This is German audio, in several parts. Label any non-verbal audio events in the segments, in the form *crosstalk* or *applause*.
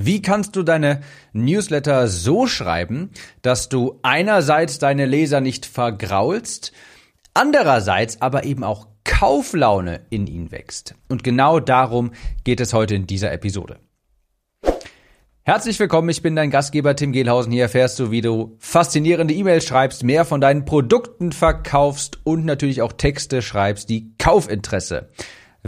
Wie kannst du deine Newsletter so schreiben, dass du einerseits deine Leser nicht vergraulst, andererseits aber eben auch Kauflaune in ihnen wächst? Und genau darum geht es heute in dieser Episode. Herzlich willkommen, ich bin dein Gastgeber Tim Gehlhausen. Hier erfährst du, wie du faszinierende E-Mails schreibst, mehr von deinen Produkten verkaufst und natürlich auch Texte schreibst, die Kaufinteresse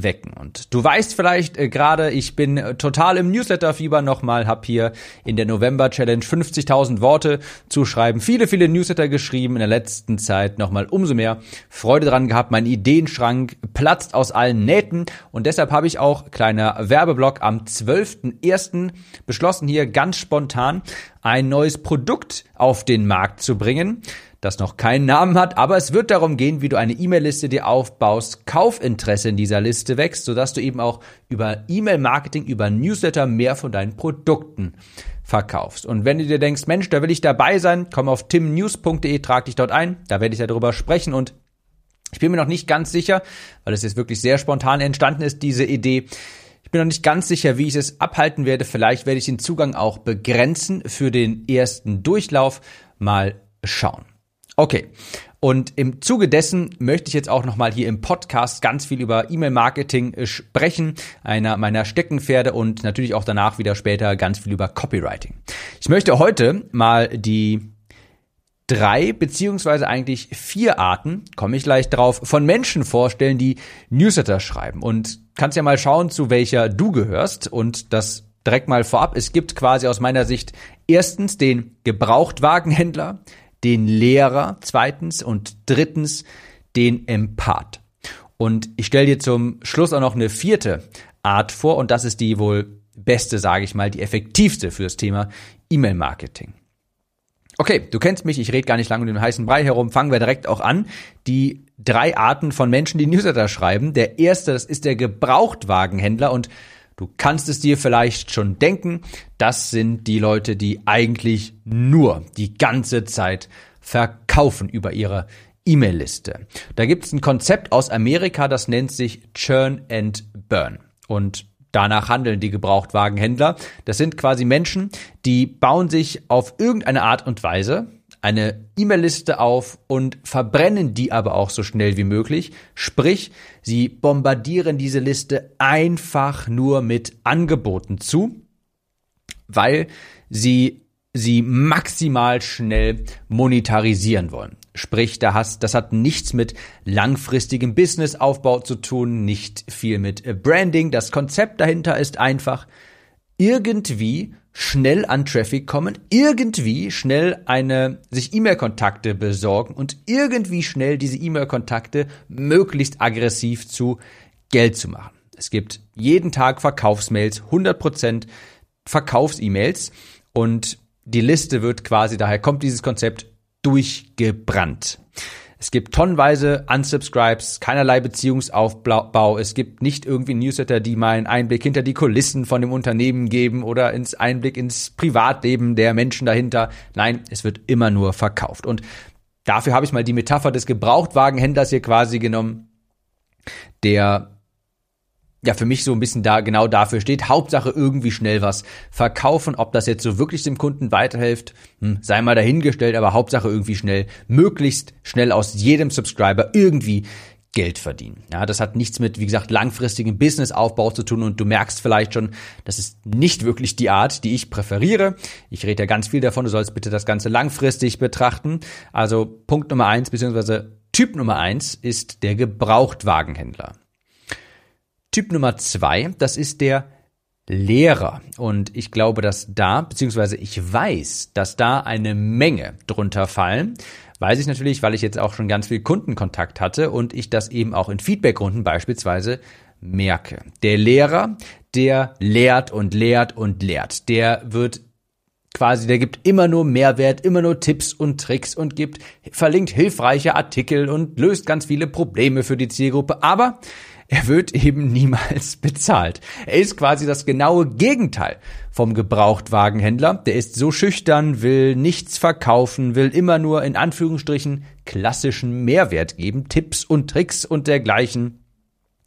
wecken. Und du weißt vielleicht äh, gerade, ich bin äh, total im Newsletter-Fieber nochmal, hab hier in der November-Challenge 50.000 Worte zu schreiben, viele, viele Newsletter geschrieben, in der letzten Zeit nochmal umso mehr Freude dran gehabt, mein Ideenschrank platzt aus allen Nähten und deshalb habe ich auch, kleiner Werbeblock, am 12.01. beschlossen, hier ganz spontan ein neues Produkt auf den Markt zu bringen das noch keinen Namen hat, aber es wird darum gehen, wie du eine E-Mail-Liste dir aufbaust, Kaufinteresse in dieser Liste wächst, sodass du eben auch über E-Mail-Marketing, über Newsletter mehr von deinen Produkten verkaufst. Und wenn du dir denkst, Mensch, da will ich dabei sein, komm auf timnews.de, trag dich dort ein, da werde ich ja darüber sprechen und ich bin mir noch nicht ganz sicher, weil es jetzt wirklich sehr spontan entstanden ist, diese Idee. Ich bin noch nicht ganz sicher, wie ich es abhalten werde. Vielleicht werde ich den Zugang auch begrenzen für den ersten Durchlauf. Mal schauen. Okay. Und im Zuge dessen möchte ich jetzt auch nochmal hier im Podcast ganz viel über E-Mail-Marketing sprechen, einer meiner Steckenpferde und natürlich auch danach wieder später ganz viel über Copywriting. Ich möchte heute mal die drei beziehungsweise eigentlich vier Arten, komme ich gleich drauf, von Menschen vorstellen, die Newsletter schreiben. Und kannst ja mal schauen, zu welcher du gehörst und das direkt mal vorab. Es gibt quasi aus meiner Sicht erstens den Gebrauchtwagenhändler, den Lehrer zweitens und drittens den Empath. Und ich stelle dir zum Schluss auch noch eine vierte Art vor und das ist die wohl beste, sage ich mal, die effektivste fürs Thema E-Mail-Marketing. Okay, du kennst mich, ich rede gar nicht lange um den heißen Brei herum, fangen wir direkt auch an. Die drei Arten von Menschen, die Newsletter schreiben. Der erste, das ist der Gebrauchtwagenhändler und Du kannst es dir vielleicht schon denken, das sind die Leute, die eigentlich nur die ganze Zeit verkaufen über ihre E-Mail-Liste. Da gibt es ein Konzept aus Amerika, das nennt sich Churn and Burn. Und danach handeln die Gebrauchtwagenhändler. Das sind quasi Menschen, die bauen sich auf irgendeine Art und Weise eine E-Mail-Liste auf und verbrennen die aber auch so schnell wie möglich. Sprich, sie bombardieren diese Liste einfach nur mit Angeboten zu, weil sie sie maximal schnell monetarisieren wollen. Sprich, da hast, das hat nichts mit langfristigem Businessaufbau zu tun, nicht viel mit Branding. Das Konzept dahinter ist einfach, irgendwie schnell an Traffic kommen, irgendwie schnell eine, sich E-Mail-Kontakte besorgen und irgendwie schnell diese E-Mail-Kontakte möglichst aggressiv zu Geld zu machen. Es gibt jeden Tag Verkaufsmails, 100% Verkaufs-E-Mails und die Liste wird quasi, daher kommt dieses Konzept durchgebrannt. Es gibt tonnenweise Unsubscribes, keinerlei Beziehungsaufbau. Es gibt nicht irgendwie Newsletter, die mal einen Einblick hinter die Kulissen von dem Unternehmen geben oder ins Einblick ins Privatleben der Menschen dahinter. Nein, es wird immer nur verkauft. Und dafür habe ich mal die Metapher des Gebrauchtwagenhändlers hier quasi genommen, der ja für mich so ein bisschen da genau dafür steht. Hauptsache irgendwie schnell was verkaufen. Ob das jetzt so wirklich dem Kunden weiterhilft, hm, sei mal dahingestellt, aber Hauptsache irgendwie schnell, möglichst schnell aus jedem Subscriber irgendwie Geld verdienen. Ja, das hat nichts mit, wie gesagt, langfristigem Businessaufbau zu tun und du merkst vielleicht schon, das ist nicht wirklich die Art, die ich präferiere. Ich rede ja ganz viel davon, du sollst bitte das Ganze langfristig betrachten. Also Punkt Nummer eins, beziehungsweise Typ Nummer eins ist der Gebrauchtwagenhändler. Typ Nummer zwei, das ist der Lehrer. Und ich glaube, dass da, beziehungsweise ich weiß, dass da eine Menge drunter fallen. Weiß ich natürlich, weil ich jetzt auch schon ganz viel Kundenkontakt hatte und ich das eben auch in Feedbackrunden beispielsweise merke. Der Lehrer, der lehrt und lehrt und lehrt. Der wird quasi, der gibt immer nur Mehrwert, immer nur Tipps und Tricks und gibt, verlinkt hilfreiche Artikel und löst ganz viele Probleme für die Zielgruppe. Aber er wird eben niemals *laughs* bezahlt. Er ist quasi das genaue Gegenteil vom Gebrauchtwagenhändler. Der ist so schüchtern, will nichts verkaufen, will immer nur in Anführungsstrichen klassischen Mehrwert geben, Tipps und Tricks und dergleichen.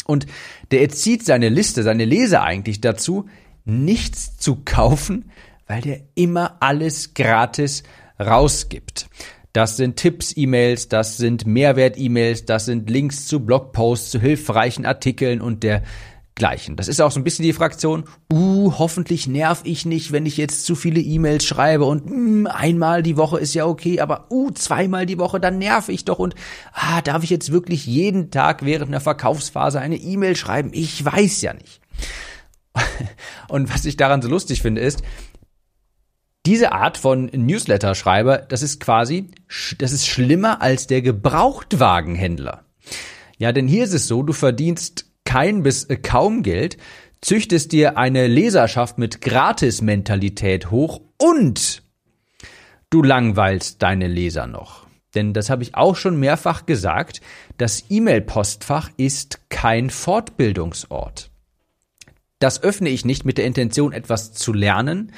Und der erzieht seine Liste, seine Leser eigentlich dazu, nichts zu kaufen, weil der immer alles gratis rausgibt. Das sind Tipps-E-Mails, das sind Mehrwert-E-Mails, das sind Links zu Blogposts, zu hilfreichen Artikeln und der gleichen. Das ist auch so ein bisschen die Fraktion, uh, hoffentlich nerv ich nicht, wenn ich jetzt zu viele E-Mails schreibe und mm, einmal die Woche ist ja okay, aber uh, zweimal die Woche, dann nerv ich doch und ah, darf ich jetzt wirklich jeden Tag während einer Verkaufsphase eine E-Mail schreiben? Ich weiß ja nicht. *laughs* Und was ich daran so lustig finde, ist, diese Art von Newsletter-Schreiber, das ist quasi, das ist schlimmer als der Gebrauchtwagenhändler. Ja, denn hier ist es so, du verdienst kein bis kaum Geld, züchtest dir eine Leserschaft mit Gratis-Mentalität hoch und du langweilst deine Leser noch. Denn das habe ich auch schon mehrfach gesagt, das E-Mail-Postfach ist kein Fortbildungsort. Das öffne ich nicht mit der Intention, etwas zu lernen.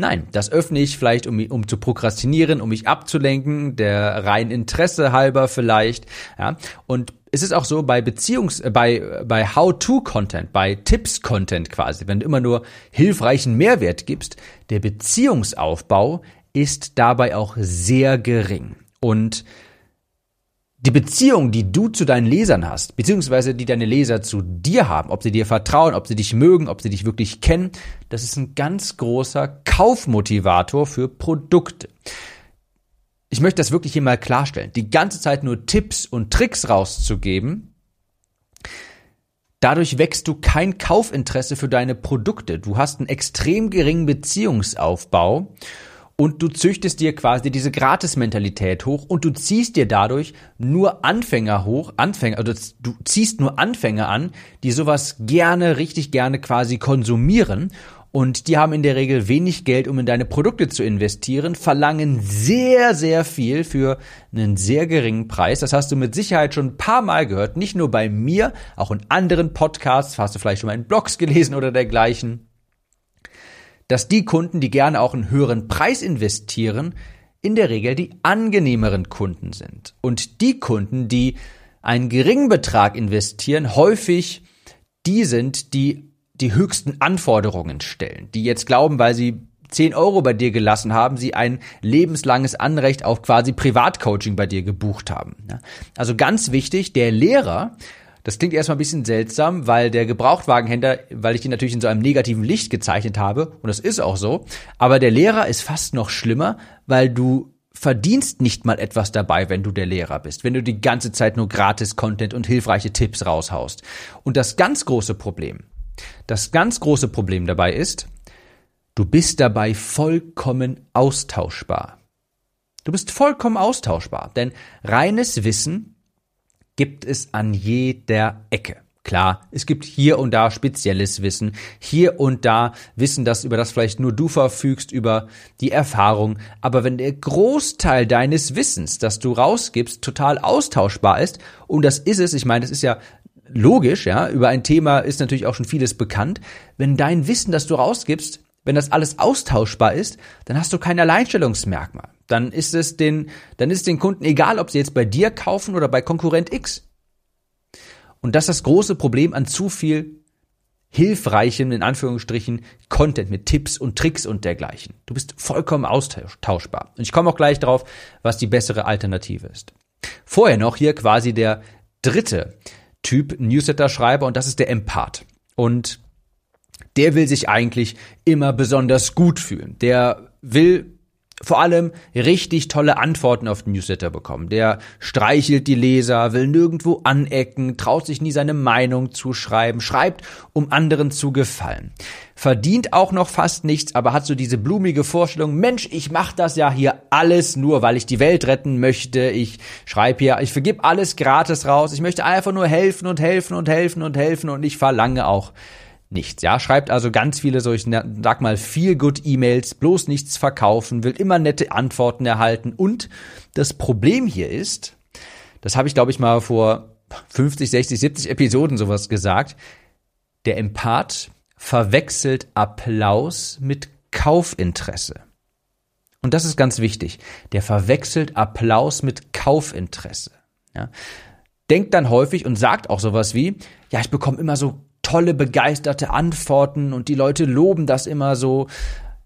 Nein, das öffne ich vielleicht, um, um zu prokrastinieren, um mich abzulenken, der rein Interesse halber vielleicht. Ja. Und es ist auch so bei Beziehungs, äh, bei, bei How-to-Content, bei Tipps-Content quasi, wenn du immer nur hilfreichen Mehrwert gibst, der Beziehungsaufbau ist dabei auch sehr gering. Und die Beziehung, die du zu deinen Lesern hast, beziehungsweise die deine Leser zu dir haben, ob sie dir vertrauen, ob sie dich mögen, ob sie dich wirklich kennen, das ist ein ganz großer Kaufmotivator für Produkte ich möchte das wirklich hier mal klarstellen, die ganze Zeit nur Tipps und Tricks rauszugeben, dadurch wächst du kein Kaufinteresse für deine Produkte. Du hast einen extrem geringen Beziehungsaufbau und du züchtest dir quasi diese Gratis-Mentalität hoch und du ziehst dir dadurch nur Anfänger hoch, Anfänger, also du ziehst nur Anfänger an, die sowas gerne, richtig gerne quasi konsumieren. Und die haben in der Regel wenig Geld, um in deine Produkte zu investieren, verlangen sehr, sehr viel für einen sehr geringen Preis. Das hast du mit Sicherheit schon ein paar Mal gehört, nicht nur bei mir, auch in anderen Podcasts, hast du vielleicht schon mal in Blogs gelesen oder dergleichen, dass die Kunden, die gerne auch einen höheren Preis investieren, in der Regel die angenehmeren Kunden sind. Und die Kunden, die einen geringen Betrag investieren, häufig die sind, die die höchsten Anforderungen stellen, die jetzt glauben, weil sie 10 Euro bei dir gelassen haben, sie ein lebenslanges Anrecht auf quasi Privatcoaching bei dir gebucht haben. Also ganz wichtig, der Lehrer, das klingt erstmal ein bisschen seltsam, weil der Gebrauchtwagenhändler, weil ich ihn natürlich in so einem negativen Licht gezeichnet habe, und das ist auch so, aber der Lehrer ist fast noch schlimmer, weil du verdienst nicht mal etwas dabei, wenn du der Lehrer bist, wenn du die ganze Zeit nur gratis Content und hilfreiche Tipps raushaust. Und das ganz große Problem, das ganz große Problem dabei ist, du bist dabei vollkommen austauschbar. Du bist vollkommen austauschbar, denn reines Wissen gibt es an jeder Ecke. Klar, es gibt hier und da spezielles Wissen, hier und da Wissen, das über das vielleicht nur du verfügst, über die Erfahrung. Aber wenn der Großteil deines Wissens, das du rausgibst, total austauschbar ist, und das ist es, ich meine, das ist ja logisch, ja, über ein Thema ist natürlich auch schon vieles bekannt. Wenn dein Wissen, das du rausgibst, wenn das alles austauschbar ist, dann hast du kein Alleinstellungsmerkmal. Dann ist es den, dann ist den Kunden egal, ob sie jetzt bei dir kaufen oder bei Konkurrent X. Und das ist das große Problem an zu viel hilfreichem, in Anführungsstrichen, Content mit Tipps und Tricks und dergleichen. Du bist vollkommen austauschbar. Und ich komme auch gleich darauf, was die bessere Alternative ist. Vorher noch hier quasi der dritte Typ Newsletter-Schreiber und das ist der Empath. Und der will sich eigentlich immer besonders gut fühlen. Der will vor allem richtig tolle Antworten auf den Newsletter bekommen. Der streichelt die Leser, will nirgendwo anecken, traut sich nie seine Meinung zu schreiben, schreibt, um anderen zu gefallen. Verdient auch noch fast nichts, aber hat so diese blumige Vorstellung, Mensch, ich mach das ja hier alles nur, weil ich die Welt retten möchte. Ich schreibe hier, ich vergib alles gratis raus. Ich möchte einfach nur helfen und helfen und helfen und helfen und ich verlange auch nichts. Ja, schreibt also ganz viele so, ich sag mal, viel good E-Mails, bloß nichts verkaufen, will immer nette Antworten erhalten. Und das Problem hier ist, das habe ich, glaube ich, mal vor 50, 60, 70 Episoden sowas gesagt, der Empath verwechselt Applaus mit Kaufinteresse. Und das ist ganz wichtig. Der verwechselt Applaus mit Kaufinteresse. Ja. Denkt dann häufig und sagt auch sowas wie, ja, ich bekomme immer so tolle, begeisterte Antworten und die Leute loben das immer so.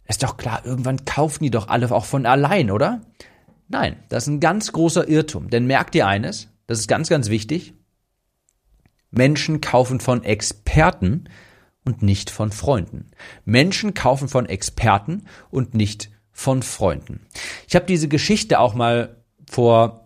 Ist doch klar, irgendwann kaufen die doch alle auch von allein, oder? Nein, das ist ein ganz großer Irrtum. Denn merkt ihr eines, das ist ganz, ganz wichtig. Menschen kaufen von Experten und nicht von Freunden. Menschen kaufen von Experten und nicht von Freunden. Ich habe diese Geschichte auch mal vor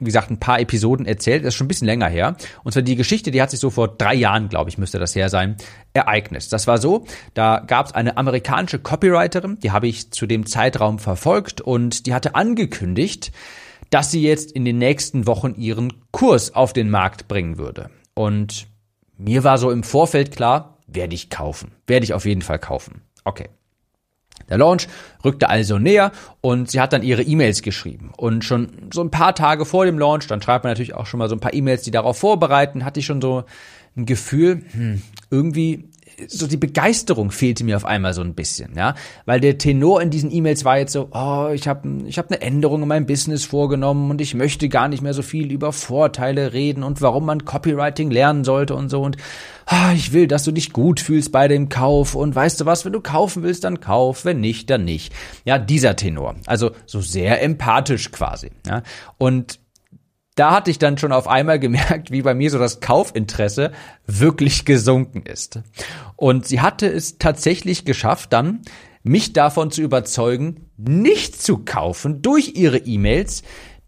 wie gesagt, ein paar Episoden erzählt. Das ist schon ein bisschen länger her. Und zwar die Geschichte, die hat sich so vor drei Jahren, glaube ich, müsste das her sein, ereignet. Das war so, da gab es eine amerikanische Copywriterin, die habe ich zu dem Zeitraum verfolgt und die hatte angekündigt, dass sie jetzt in den nächsten Wochen ihren Kurs auf den Markt bringen würde. Und mir war so im Vorfeld klar, werde ich kaufen. Werde ich auf jeden Fall kaufen. Okay. Der Launch rückte also näher und sie hat dann ihre E-Mails geschrieben. Und schon so ein paar Tage vor dem Launch, dann schreibt man natürlich auch schon mal so ein paar E-Mails, die darauf vorbereiten, hatte ich schon so ein Gefühl, hm, irgendwie so die Begeisterung fehlte mir auf einmal so ein bisschen, ja, weil der Tenor in diesen E-Mails war jetzt so, oh, ich habe ich hab eine Änderung in meinem Business vorgenommen und ich möchte gar nicht mehr so viel über Vorteile reden und warum man Copywriting lernen sollte und so und ich will, dass du dich gut fühlst bei dem Kauf und weißt du was, wenn du kaufen willst, dann kauf, wenn nicht, dann nicht. Ja, dieser Tenor, also so sehr empathisch quasi, ja, und da hatte ich dann schon auf einmal gemerkt, wie bei mir so das Kaufinteresse wirklich gesunken ist. Und sie hatte es tatsächlich geschafft, dann mich davon zu überzeugen, nicht zu kaufen durch ihre E-Mails,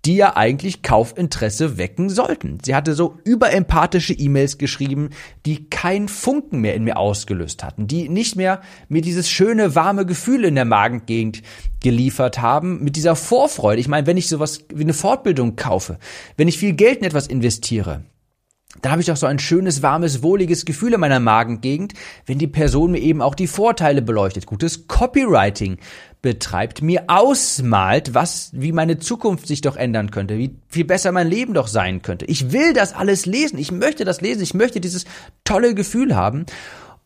die ja eigentlich Kaufinteresse wecken sollten. Sie hatte so überempathische E-Mails geschrieben, die kein Funken mehr in mir ausgelöst hatten, die nicht mehr mir dieses schöne, warme Gefühl in der Magengegend geliefert haben, mit dieser Vorfreude. Ich meine, wenn ich sowas wie eine Fortbildung kaufe, wenn ich viel Geld in etwas investiere, da habe ich auch so ein schönes, warmes, wohliges Gefühl in meiner Magengegend, wenn die Person mir eben auch die Vorteile beleuchtet. Gutes Copywriting betreibt, mir ausmalt, was, wie meine Zukunft sich doch ändern könnte, wie viel besser mein Leben doch sein könnte. Ich will das alles lesen. Ich möchte das lesen. Ich möchte dieses tolle Gefühl haben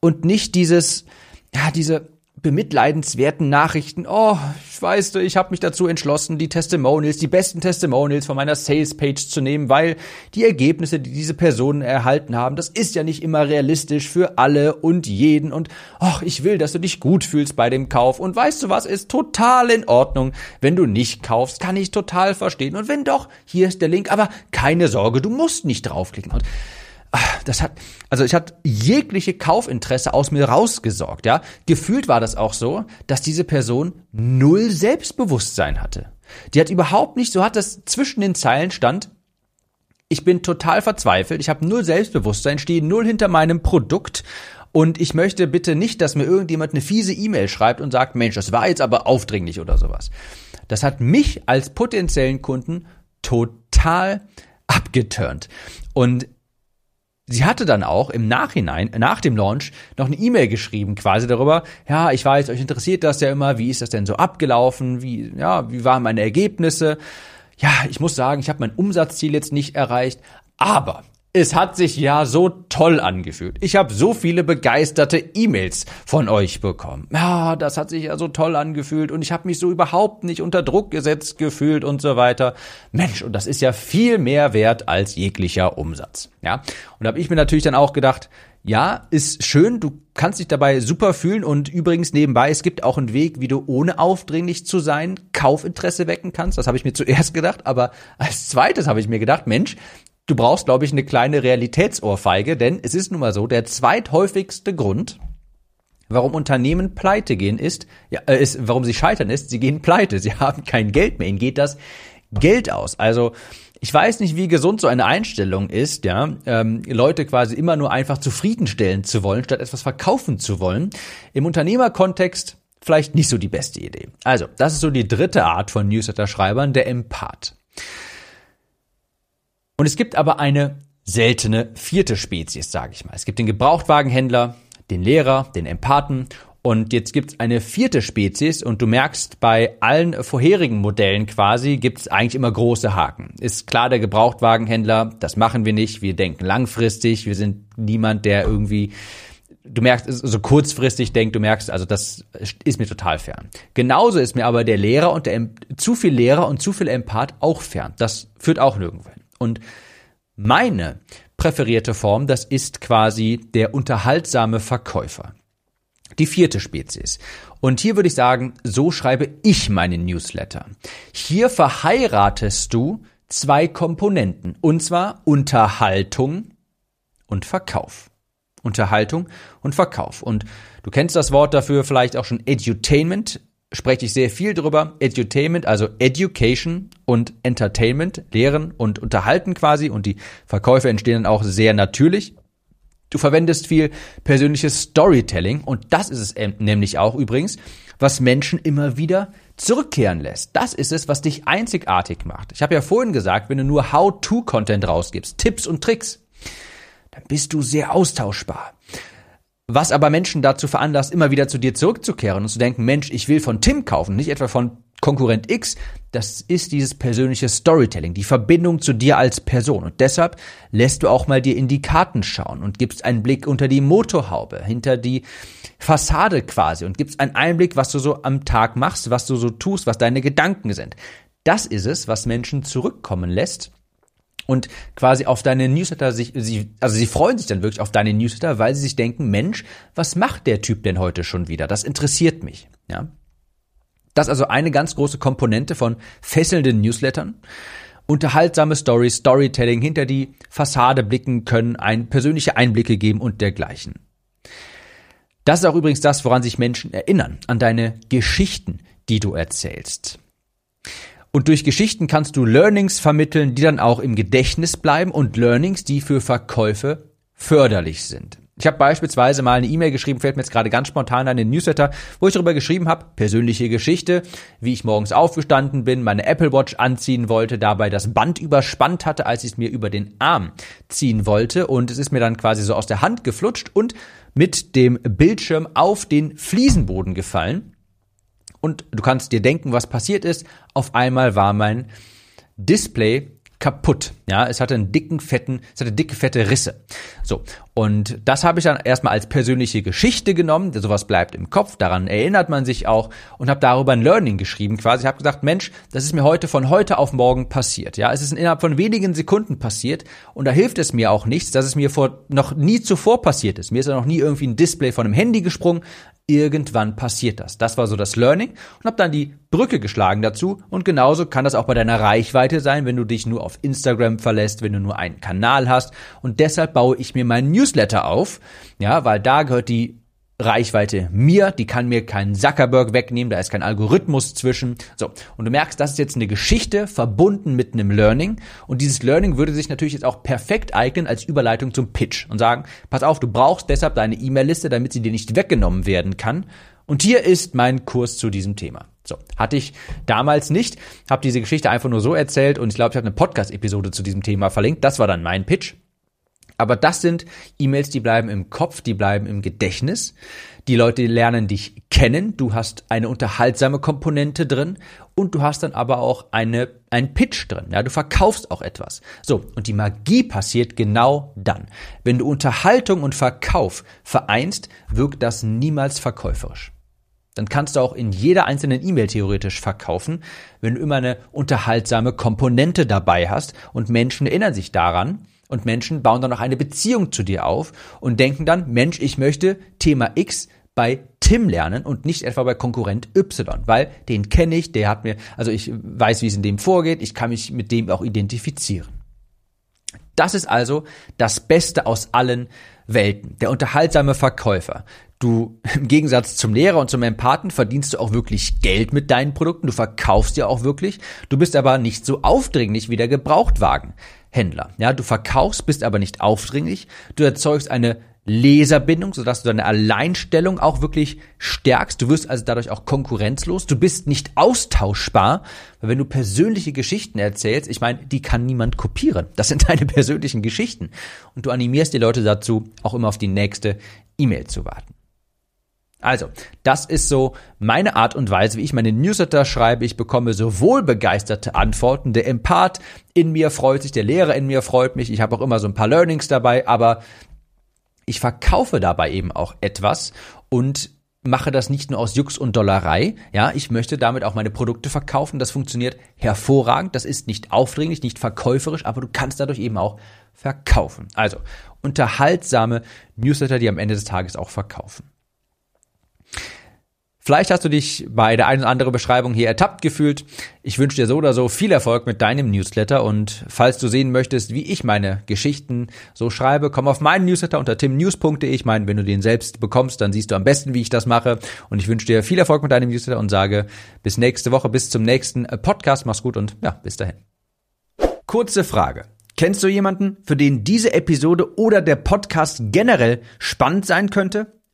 und nicht dieses, ja, diese bemitleidenswerten Nachrichten. Oh, ich weiß, ich habe mich dazu entschlossen, die Testimonials, die besten Testimonials von meiner Sales-Page zu nehmen, weil die Ergebnisse, die diese Personen erhalten haben, das ist ja nicht immer realistisch für alle und jeden. Und oh, ich will, dass du dich gut fühlst bei dem Kauf. Und weißt du was, ist total in Ordnung. Wenn du nicht kaufst, kann ich total verstehen. Und wenn doch, hier ist der Link. Aber keine Sorge, du musst nicht draufklicken. Und das hat, also ich hatte jegliche Kaufinteresse aus mir rausgesorgt, ja. Gefühlt war das auch so, dass diese Person null Selbstbewusstsein hatte. Die hat überhaupt nicht, so hat das zwischen den Zeilen stand, ich bin total verzweifelt, ich habe null Selbstbewusstsein, stehe null hinter meinem Produkt und ich möchte bitte nicht, dass mir irgendjemand eine fiese E-Mail schreibt und sagt, Mensch, das war jetzt aber aufdringlich oder sowas. Das hat mich als potenziellen Kunden total abgeturnt. Und Sie hatte dann auch im Nachhinein, nach dem Launch, noch eine E-Mail geschrieben, quasi darüber, ja, ich weiß, euch interessiert das ja immer, wie ist das denn so abgelaufen, wie, ja, wie waren meine Ergebnisse? Ja, ich muss sagen, ich habe mein Umsatzziel jetzt nicht erreicht, aber es hat sich ja so toll angefühlt. Ich habe so viele begeisterte E-Mails von euch bekommen. Ja, das hat sich ja so toll angefühlt und ich habe mich so überhaupt nicht unter Druck gesetzt gefühlt und so weiter. Mensch, und das ist ja viel mehr wert als jeglicher Umsatz. Ja, und habe ich mir natürlich dann auch gedacht, ja, ist schön, du kannst dich dabei super fühlen und übrigens nebenbei, es gibt auch einen Weg, wie du ohne aufdringlich zu sein Kaufinteresse wecken kannst. Das habe ich mir zuerst gedacht, aber als zweites habe ich mir gedacht, Mensch, du brauchst, glaube ich, eine kleine Realitätsohrfeige, denn es ist nun mal so, der zweithäufigste Grund, warum Unternehmen pleite gehen, ist, ja, äh, ist, warum sie scheitern, ist, sie gehen pleite, sie *laughs* haben kein Geld mehr, ihnen geht das Geld aus. Also ich weiß nicht, wie gesund so eine Einstellung ist, ja, ähm, Leute quasi immer nur einfach zufriedenstellen zu wollen, statt etwas verkaufen zu wollen. Im Unternehmerkontext vielleicht nicht so die beste Idee. Also, das ist so die dritte Art von Newsletter-Schreibern, der Empath. Und es gibt aber eine seltene vierte Spezies, sage ich mal. Es gibt den Gebrauchtwagenhändler, den Lehrer, den Empathen und jetzt gibt's eine vierte Spezies und du merkst, bei allen vorherigen Modellen quasi gibt's eigentlich immer große Haken. Ist klar, der Gebrauchtwagenhändler, das machen wir nicht, wir denken langfristig, wir sind niemand, der irgendwie du merkst, so kurzfristig denkt, du merkst, also das ist mir total fern. Genauso ist mir aber der Lehrer und der zu viel Lehrer und zu viel Empath auch fern. Das führt auch nirgendwo hin. Und meine präferierte Form, das ist quasi der unterhaltsame Verkäufer. Die vierte Spezies. Und hier würde ich sagen, so schreibe ich meinen Newsletter. Hier verheiratest du zwei Komponenten, und zwar Unterhaltung und Verkauf. Unterhaltung und Verkauf. Und du kennst das Wort dafür vielleicht auch schon Edutainment. Spreche ich sehr viel drüber. Edutainment, also Education und Entertainment, Lehren und Unterhalten quasi. Und die Verkäufe entstehen dann auch sehr natürlich. Du verwendest viel persönliches Storytelling und das ist es nämlich auch übrigens, was Menschen immer wieder zurückkehren lässt. Das ist es, was dich einzigartig macht. Ich habe ja vorhin gesagt, wenn du nur How-to-Content rausgibst, Tipps und Tricks, dann bist du sehr austauschbar. Was aber Menschen dazu veranlasst, immer wieder zu dir zurückzukehren und zu denken, Mensch, ich will von Tim kaufen, nicht etwa von Konkurrent X, das ist dieses persönliche Storytelling, die Verbindung zu dir als Person. Und deshalb lässt du auch mal dir in die Karten schauen und gibst einen Blick unter die Motorhaube, hinter die Fassade quasi und gibst einen Einblick, was du so am Tag machst, was du so tust, was deine Gedanken sind. Das ist es, was Menschen zurückkommen lässt und quasi auf deine Newsletter sich, sie, also sie freuen sich dann wirklich auf deine Newsletter, weil sie sich denken, Mensch, was macht der Typ denn heute schon wieder? Das interessiert mich, ja. Das ist also eine ganz große Komponente von fesselnden Newslettern. Unterhaltsame Stories, Storytelling hinter die Fassade blicken können, ein, persönliche Einblicke geben und dergleichen. Das ist auch übrigens das, woran sich Menschen erinnern, an deine Geschichten, die du erzählst. Und durch Geschichten kannst du Learnings vermitteln, die dann auch im Gedächtnis bleiben und Learnings, die für Verkäufe förderlich sind. Ich habe beispielsweise mal eine E-Mail geschrieben, fällt mir jetzt gerade ganz spontan an den Newsletter, wo ich darüber geschrieben habe, persönliche Geschichte, wie ich morgens aufgestanden bin, meine Apple Watch anziehen wollte, dabei das Band überspannt hatte, als ich es mir über den Arm ziehen wollte und es ist mir dann quasi so aus der Hand geflutscht und mit dem Bildschirm auf den Fliesenboden gefallen. Und du kannst dir denken, was passiert ist. Auf einmal war mein Display kaputt. Ja, es hatte einen dicken, fetten, es hatte dicke, fette Risse. So. Und das habe ich dann erstmal als persönliche Geschichte genommen. Sowas bleibt im Kopf, daran erinnert man sich auch und habe darüber ein Learning geschrieben quasi. Ich habe gesagt, Mensch, das ist mir heute von heute auf morgen passiert. Ja, es ist innerhalb von wenigen Sekunden passiert und da hilft es mir auch nichts, dass es mir vor noch nie zuvor passiert ist. Mir ist ja noch nie irgendwie ein Display von einem Handy gesprungen irgendwann passiert das. Das war so das Learning und habe dann die Brücke geschlagen dazu und genauso kann das auch bei deiner Reichweite sein, wenn du dich nur auf Instagram verlässt, wenn du nur einen Kanal hast und deshalb baue ich mir meinen Newsletter auf, ja, weil da gehört die Reichweite mir, die kann mir kein Zuckerberg wegnehmen, da ist kein Algorithmus zwischen. So, und du merkst, das ist jetzt eine Geschichte verbunden mit einem Learning und dieses Learning würde sich natürlich jetzt auch perfekt eignen als Überleitung zum Pitch und sagen, pass auf, du brauchst deshalb deine E-Mail-Liste, damit sie dir nicht weggenommen werden kann. Und hier ist mein Kurs zu diesem Thema. So, hatte ich damals nicht, habe diese Geschichte einfach nur so erzählt und ich glaube, ich habe eine Podcast-Episode zu diesem Thema verlinkt. Das war dann mein Pitch. Aber das sind E-Mails, die bleiben im Kopf, die bleiben im Gedächtnis. Die Leute lernen dich kennen. Du hast eine unterhaltsame Komponente drin und du hast dann aber auch eine, ein Pitch drin. Ja, du verkaufst auch etwas. So. Und die Magie passiert genau dann. Wenn du Unterhaltung und Verkauf vereinst, wirkt das niemals verkäuferisch dann kannst du auch in jeder einzelnen E-Mail theoretisch verkaufen, wenn du immer eine unterhaltsame Komponente dabei hast und Menschen erinnern sich daran und Menschen bauen dann noch eine Beziehung zu dir auf und denken dann, Mensch, ich möchte Thema X bei Tim lernen und nicht etwa bei Konkurrent Y, weil den kenne ich, der hat mir, also ich weiß, wie es in dem vorgeht, ich kann mich mit dem auch identifizieren. Das ist also das Beste aus allen Welten, der unterhaltsame Verkäufer. Du, im Gegensatz zum Lehrer und zum Empathen, verdienst du auch wirklich Geld mit deinen Produkten. Du verkaufst ja auch wirklich. Du bist aber nicht so aufdringlich wie der Gebrauchtwagenhändler. Ja, du verkaufst, bist aber nicht aufdringlich. Du erzeugst eine Leserbindung, sodass du deine Alleinstellung auch wirklich stärkst. Du wirst also dadurch auch konkurrenzlos. Du bist nicht austauschbar, weil wenn du persönliche Geschichten erzählst, ich meine, die kann niemand kopieren. Das sind *laughs* deine persönlichen Geschichten. Und du animierst die Leute dazu, auch immer auf die nächste E-Mail zu warten. Also, das ist so meine Art und Weise, wie ich meine Newsletter schreibe. Ich bekomme sowohl begeisterte Antworten. Der Empath in mir freut sich, der Lehrer in mir freut mich. Ich habe auch immer so ein paar Learnings dabei, aber ich verkaufe dabei eben auch etwas und mache das nicht nur aus Jux und Dollerei. Ja, ich möchte damit auch meine Produkte verkaufen. Das funktioniert hervorragend. Das ist nicht aufdringlich, nicht verkäuferisch, aber du kannst dadurch eben auch verkaufen. Also unterhaltsame Newsletter, die am Ende des Tages auch verkaufen. Vielleicht hast du dich bei der einen oder anderen Beschreibung hier ertappt gefühlt. Ich wünsche dir so oder so viel Erfolg mit deinem Newsletter und falls du sehen möchtest, wie ich meine Geschichten so schreibe, komm auf meinen Newsletter unter timnews.de. Ich meine, wenn du den selbst bekommst, dann siehst du am besten, wie ich das mache und ich wünsche dir viel Erfolg mit deinem Newsletter und sage bis nächste Woche, bis zum nächsten Podcast. Mach's gut und ja, bis dahin. Kurze Frage. Kennst du jemanden, für den diese Episode oder der Podcast generell spannend sein könnte?